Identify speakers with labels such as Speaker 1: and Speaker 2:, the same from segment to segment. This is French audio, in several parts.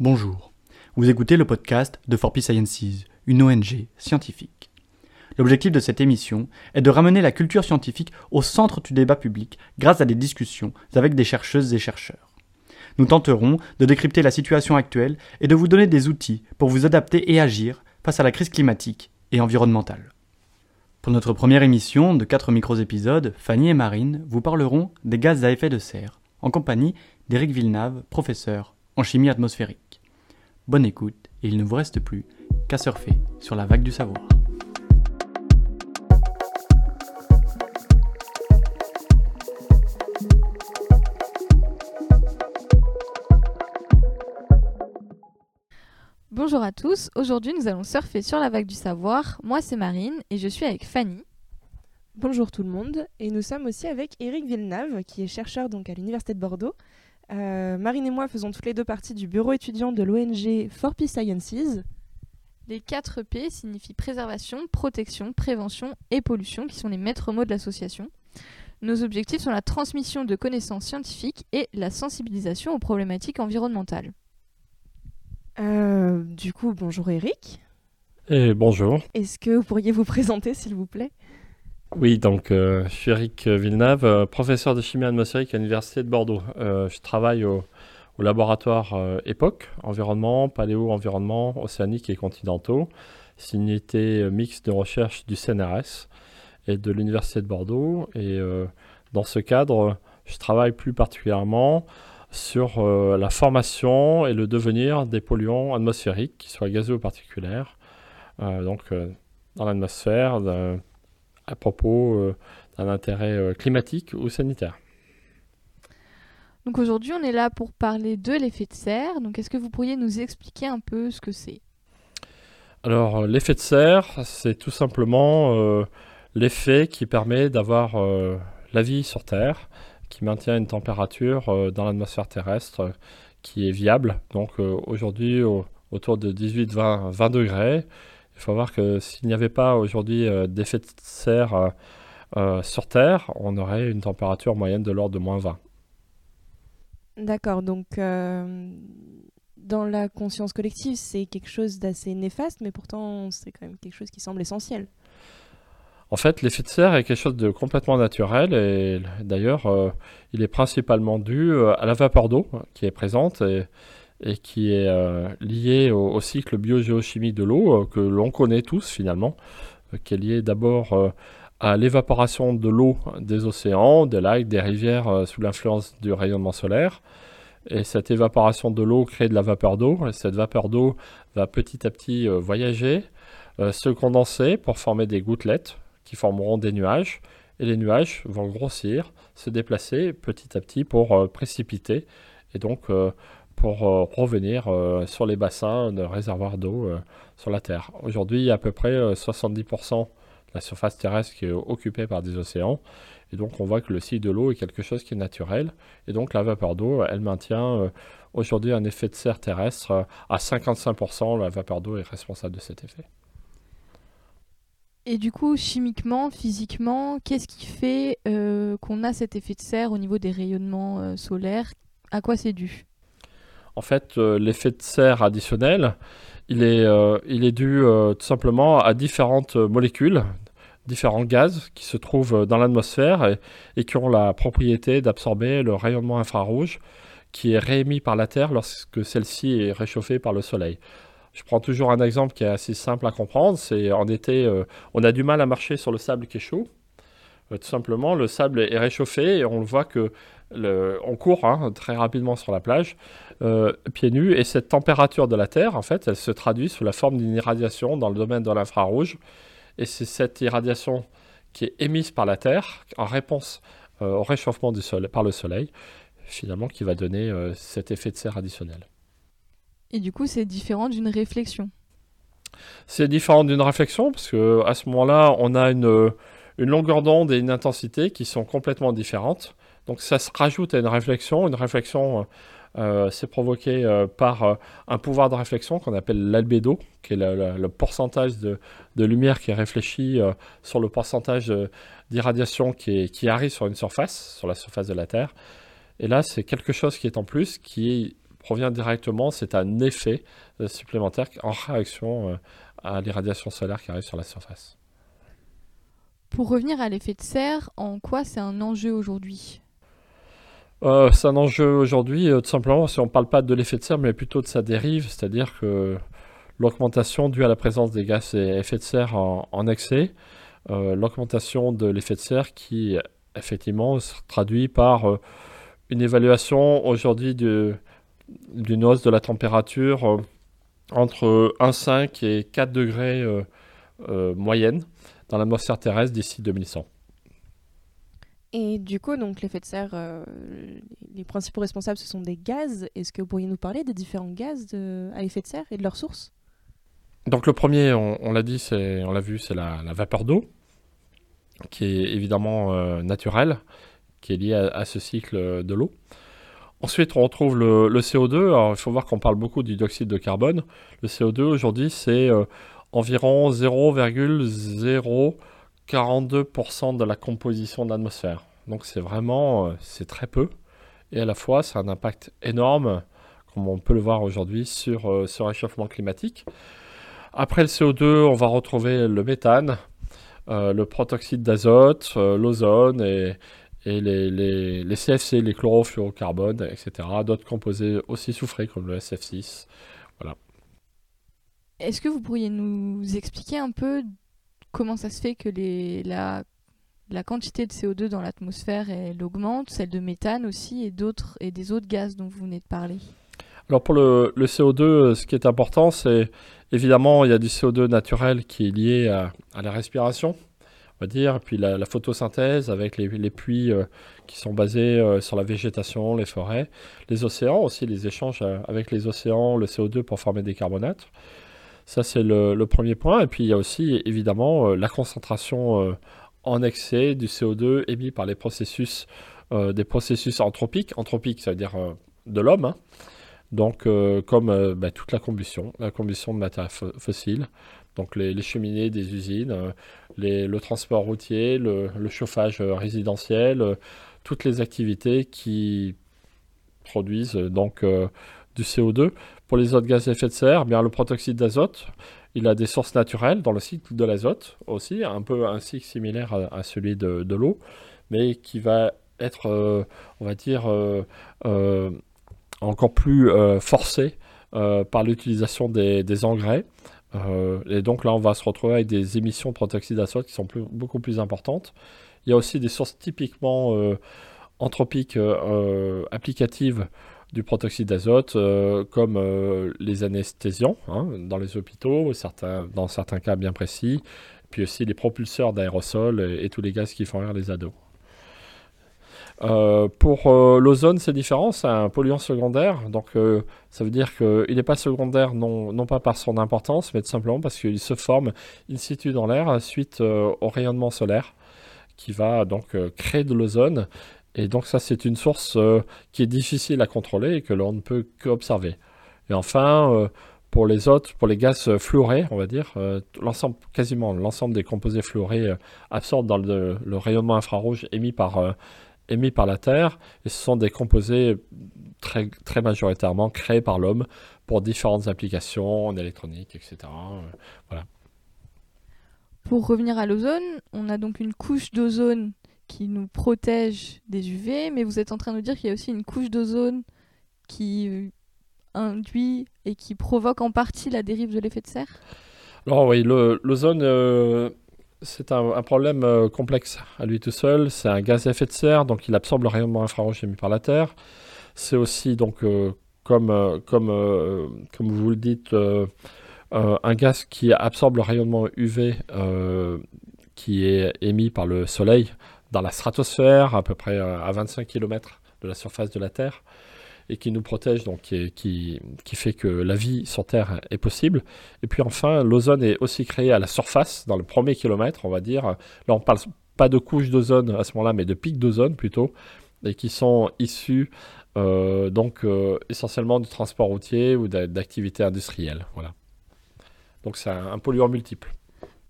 Speaker 1: Bonjour, vous écoutez le podcast de For Peace Sciences, une ONG scientifique. L'objectif de cette émission est de ramener la culture scientifique au centre du débat public grâce à des discussions avec des chercheuses et chercheurs. Nous tenterons de décrypter la situation actuelle et de vous donner des outils pour vous adapter et agir face à la crise climatique et environnementale. Pour notre première émission de 4 micro-épisodes, Fanny et Marine vous parleront des gaz à effet de serre, en compagnie d'Éric Villeneuve, professeur en chimie atmosphérique. Bonne écoute et il ne vous reste plus qu'à surfer sur la vague du savoir.
Speaker 2: Bonjour à tous, aujourd'hui nous allons surfer sur la vague du savoir. Moi c'est Marine et je suis avec Fanny.
Speaker 3: Bonjour tout le monde, et nous sommes aussi avec Éric Villeneuve, qui est chercheur donc à l'Université de Bordeaux. Euh, Marine et moi faisons toutes les deux partie du bureau étudiant de l'ONG For Peace Sciences.
Speaker 2: Les 4 P signifient préservation, protection, prévention et pollution, qui sont les maîtres mots de l'association. Nos objectifs sont la transmission de connaissances scientifiques et la sensibilisation aux problématiques environnementales.
Speaker 3: Euh, du coup, bonjour Éric.
Speaker 4: Et bonjour.
Speaker 3: Est-ce que vous pourriez vous présenter s'il vous plaît?
Speaker 4: Oui, donc euh, je suis Eric Villeneuve, euh, professeur de chimie atmosphérique à l'Université de Bordeaux. Euh, je travaille au, laboratoire euh, EPOC, environnement, paléo-environnement, océanique et continentaux. C'est une unité euh, mixte de recherche du CNRS et de l'Université de Bordeaux. Et euh, dans ce cadre, je travaille plus particulièrement sur euh, la formation et le devenir des polluants atmosphériques, qu'ils soient gazeux ou particuliers, euh, donc euh, dans l'atmosphère, à propos euh, d'un intérêt euh, climatique ou sanitaire.
Speaker 2: Donc aujourd'hui on est là pour parler de l'effet de serre. Donc est-ce que vous pourriez nous expliquer un peu ce que c'est?
Speaker 4: Alors, l'effet de serre, c'est tout simplement euh, l'effet qui permet d'avoir euh, la vie sur Terre, qui maintient une température euh, dans l'atmosphère terrestre qui est viable. Donc aujourd'hui, au- autour de 18-20 20 degrés. Il faut voir que s'il n'y avait pas aujourd'hui euh, d'effet de serre euh, euh, sur Terre, on aurait une température moyenne de l'ordre de moins 20.
Speaker 3: D'accord, donc dans la conscience collective, c'est quelque chose d'assez néfaste, mais pourtant c'est quand même quelque chose qui semble essentiel.
Speaker 4: En fait, l'effet de serre est quelque chose de complètement naturel et d'ailleurs, euh, il est principalement dû à la vapeur d'eau qui est présente et, et qui est euh, liée au, au cycle biogéochimique de l'eau euh, que l'on connaît tous finalement, euh, qui est lié d'abord à l'évaporation de l'eau des océans, des lacs, des rivières sous l'influence du rayonnement solaire. Et cette évaporation de l'eau crée de la vapeur d'eau. Et cette vapeur d'eau va petit à petit voyager, se condenser pour former des gouttelettes qui formeront des nuages. Et les nuages vont grossir, se déplacer petit à petit pour précipiter et donc pour euh, revenir euh, sur les bassins de réservoirs d'eau euh, sur la Terre. Aujourd'hui, il y a à peu près euh, 70% de la surface terrestre qui est occupée par des océans. Et donc, on voit que le cycle de l'eau est quelque chose qui est naturel. Et donc, la vapeur d'eau, elle maintient aujourd'hui un effet de serre terrestre à 55%. La vapeur d'eau est responsable de cet effet.
Speaker 2: Et du coup, chimiquement, physiquement, qu'est-ce qui fait qu'on a cet effet de serre au niveau des rayonnements solaires? À quoi c'est dû?
Speaker 4: En fait, euh, l'effet de serre additionnel, il est, euh, il est dû euh, tout simplement à différentes molécules, différents gaz qui se trouvent dans l'atmosphère et, qui ont la propriété d'absorber le rayonnement infrarouge qui est réémis par la Terre lorsque celle-ci est réchauffée par le Soleil. Je prends toujours un exemple qui est assez simple à comprendre. C'est en été, on a du mal à marcher sur le sable qui est chaud. Tout simplement, le sable est réchauffé et on le voit que on court hein, très rapidement sur la plage euh, pieds nus. Et cette température de la Terre, en fait, elle se traduit sous la forme d'une irradiation dans le domaine de l'infrarouge. Et c'est cette irradiation qui est émise par la Terre en réponse euh, au réchauffement du soleil, par le Soleil, finalement, qui va donner euh, cet effet de serre additionnel.
Speaker 2: Et du coup, c'est différent d'une réflexion?
Speaker 4: C'est différent d'une réflexion parce que à ce moment-là, on a une, une longueur d'onde et une intensité qui sont complètement différentes. Donc ça se rajoute à une réflexion. Une réflexion, euh, c'est provoqué euh, par euh, un pouvoir de réflexion qu'on appelle l'albédo, qui est le, pourcentage de, lumière qui est réfléchi euh, sur le pourcentage euh, d'irradiation qui arrive sur une surface, sur la surface de la Terre. Et là, c'est quelque chose qui est en plus, qui provient directement, c'est un effet supplémentaire en réaction à l'irradiation solaire qui arrive sur la surface.
Speaker 2: Pour revenir à l'effet de serre, en quoi c'est un enjeu aujourd'hui?
Speaker 4: Euh, C'est un enjeu aujourd'hui, euh, tout simplement, si on ne parle pas de l'effet de serre, mais plutôt de sa dérive, c'est-à-dire que l'augmentation due à la présence des gaz et effets de serre en, excès, euh, l'augmentation de l'effet de serre qui, effectivement, se traduit par une évaluation aujourd'hui d'une hausse de la température entre 1,5 et 4 degrés moyenne dans l'atmosphère terrestre d'ici 2100.
Speaker 3: Et du coup, donc l'effet de serre, euh, les principaux responsables, ce sont des gaz. Est-ce que vous pourriez nous parler des différents gaz à effet de serre et de leurs sources?
Speaker 4: Donc le premier, on, l'a dit, c'est, on l'a vu, c'est la, vapeur d'eau, qui est évidemment euh, naturelle, qui est liée à, ce cycle de l'eau. Ensuite, on retrouve le, CO2. Alors, il faut voir qu'on parle beaucoup du dioxyde de carbone. Le CO2, aujourd'hui, c'est euh, environ 0,042% de la composition de l'atmosphère. Donc c'est vraiment, euh, c'est très peu. Et à la fois, c'est un impact énorme, comme on peut le voir aujourd'hui, sur euh, ce réchauffement climatique. Après le CO2, on va retrouver le méthane, euh, le protoxyde d'azote, l'ozone et, les, les, CFC, les chlorofluorocarbones, etc. D'autres composés aussi soufrés comme le SF6. Voilà.
Speaker 2: Est-ce que vous pourriez nous expliquer un peu comment ça se fait que la, quantité de CO2 dans l'atmosphère augmente, celle de méthane aussi et d'autres et des autres gaz dont vous venez de parler?
Speaker 4: Alors pour le, le CO2, ce qui est important, c'est évidemment il y a du CO2 naturel qui est lié à, la respiration, on va dire, puis la, photosynthèse avec les, puits euh, qui sont basés euh, sur la végétation, les forêts, les océans aussi, les échanges euh, avec les océans, le CO2 pour former des carbonates. Ça, c'est le, premier point. Et puis, il y a aussi, évidemment, euh, la concentration euh, en excès du CO2 émis par les processus, euh, des processus anthropiques. Anthropiques, ça veut dire de l'homme. Hein. Donc, comme bah, toute la combustion, la combustion de matières fossiles. Donc, les, cheminées des usines, le transport routier, le, le chauffage résidentiel, toutes les activités qui produisent donc du CO2. Pour les autres gaz à effet de serre, eh bien le protoxyde d'azote, il a des sources naturelles dans le cycle de l'azote aussi, un peu un cycle similaire à, celui de, l'eau, mais qui va être, euh, on va dire, euh, euh, encore plus forcé par l'utilisation des, engrais. et donc là, on va se retrouver avec des émissions de protoxyde d'azote qui sont beaucoup plus importantes. Il y a aussi des sources typiquement anthropiques applicatives du protoxyde d'azote, euh, comme euh, les anesthésiants hein, dans les hôpitaux, certains, dans certains cas bien précis, puis aussi les propulseurs d'aérosols et, tous les gaz qui font rire les ados. Euh, pour l'ozone, c'est différent, c'est un polluant secondaire, donc ça veut dire qu'il n'est pas secondaire non, non, pas par son importance, mais tout simplement parce qu'il se forme in situ dans l'air suite au rayonnement solaire qui va donc créer de l'ozone et donc ça, c'est une source euh, qui est difficile à contrôler et que l'on ne peut qu'observer. Et enfin, euh, pour les autres, pour les gaz fluorés, on va dire, euh, l'ensemble, quasiment l'ensemble des composés fluorés absorbent dans le, rayonnement infrarouge émis par, émis par la Terre. Et ce sont des composés très, très majoritairement créés par l'homme pour différentes applications en électronique, etc. voilà.
Speaker 2: Pour revenir à l'ozone, on a donc une couche d'ozone qui nous protège des UV, mais vous êtes en train de nous dire qu'il y a aussi une couche d'ozone qui euh, induit et qui provoque en partie la dérive de l'effet de serre?
Speaker 4: Alors oui, l'ozone, euh, c'est un, problème euh, complexe à lui tout seul. C'est un gaz à effet de serre, donc il absorbe le rayonnement infrarouge émis par la Terre. C'est aussi, donc, comme, comme, comme vous le dites, un gaz qui absorbe le rayonnement UV qui est émis par le Soleil dans la stratosphère, à peu près euh, à 25 km de la surface de la Terre, et qui nous protège, donc qui, qui, fait que la vie sur Terre est possible. Et puis enfin, l'ozone est aussi créé à la surface, dans le premier kilomètre, on va dire. Là, on parle pas de couches d'ozone à ce moment-là, mais de pics d'ozone plutôt, et qui sont issus euh, donc euh, essentiellement du transport routier ou d'activités industrielles. Voilà. Donc c'est un polluant multiple.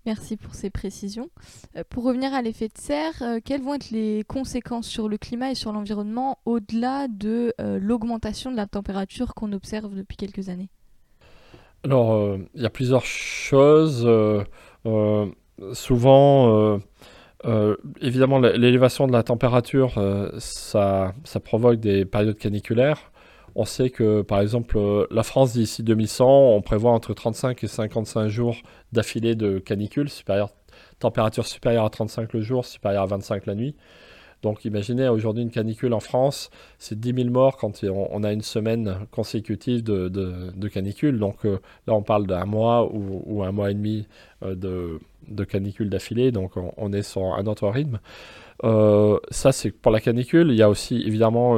Speaker 2: Merci pour ces précisions. Euh, pour revenir à l'effet de serre, euh, quelles vont être les conséquences sur le climat et sur l'environnement au-delà de euh, l'augmentation de la température qu'on observe depuis quelques années?
Speaker 4: Alors, il y a plusieurs choses. souvent, évidemment, l'élévation de la température, ça, ça provoque des périodes caniculaires. On sait que, par exemple, euh, la France, d'ici 2100, on prévoit entre 35 et 55 jours d'affilée de canicule, température supérieure à 35 le jour, supérieure à 25 la nuit. Donc imaginez aujourd'hui une canicule en France, c'est 10 000 morts quand on, a une semaine consécutive de, canicule. Donc euh, là on parle d'un mois ou, un mois et demi euh, de, canicule d'affilée, donc on, est sur un autre rythme. Ça, c'est pour la canicule. Il y a aussi évidemment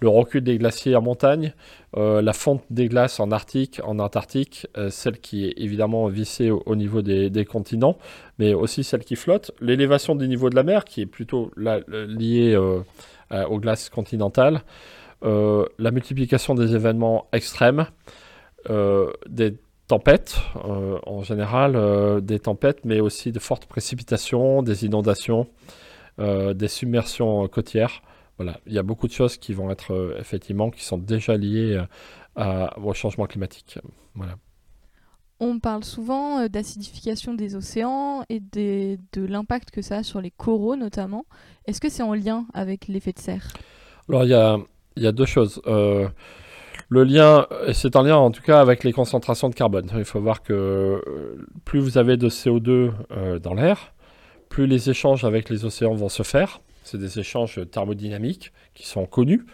Speaker 4: le, recul des glaciers en montagne, euh, la fonte des glaces en Arctique, en Antarctique, euh, celle qui est évidemment vissée au, niveau des, continents, mais aussi celle qui flotte, l'élévation du niveau de la mer, qui est plutôt liée aux glaces continentales, la multiplication des événements extrêmes, des tempêtes en général, des tempêtes, mais aussi de fortes précipitations, des inondations. Euh, des submersions côtières. Voilà, il y a beaucoup de choses qui vont être euh, effectivement qui sont déjà liées euh, au changement climatique. Voilà.
Speaker 2: On parle souvent d'acidification des océans et de l'impact que ça a sur les coraux notamment. Est-ce que c'est en lien avec l'effet de serre?
Speaker 4: Alors il y a, y a, deux choses. le lien, c'est en lien en tout cas avec les concentrations de carbone. Il faut voir que plus vous avez de CO2 dans l'air, plus les échanges avec les océans vont se faire. C'est des échanges thermodynamiques qui sont connus.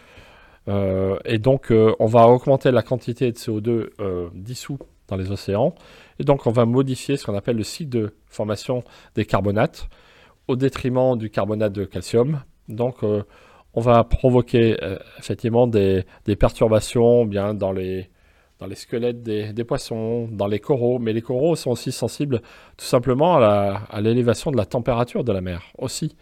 Speaker 4: Euh, et donc, euh, on va augmenter la quantité de CO2 euh, dissous dans les océans. Et donc, on va modifier ce qu'on appelle le cycle de formation des carbonates au détriment du carbonate de calcium. Donc, on va provoquer effectivement des, perturbations bien dans les squelettes des, poissons, dans les coraux. Mais les coraux sont aussi sensibles tout simplement à l'élévation de la température de la mer aussi,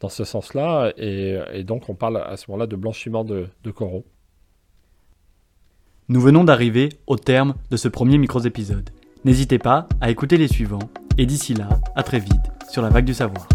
Speaker 4: dans ce sens-là. Et, donc on parle à ce moment-là de blanchiment de, coraux.
Speaker 1: Nous venons d'arriver au terme de ce premier micro-épisode. N'hésitez pas à écouter les suivants. Et d'ici là, à très vite sur la vague du savoir.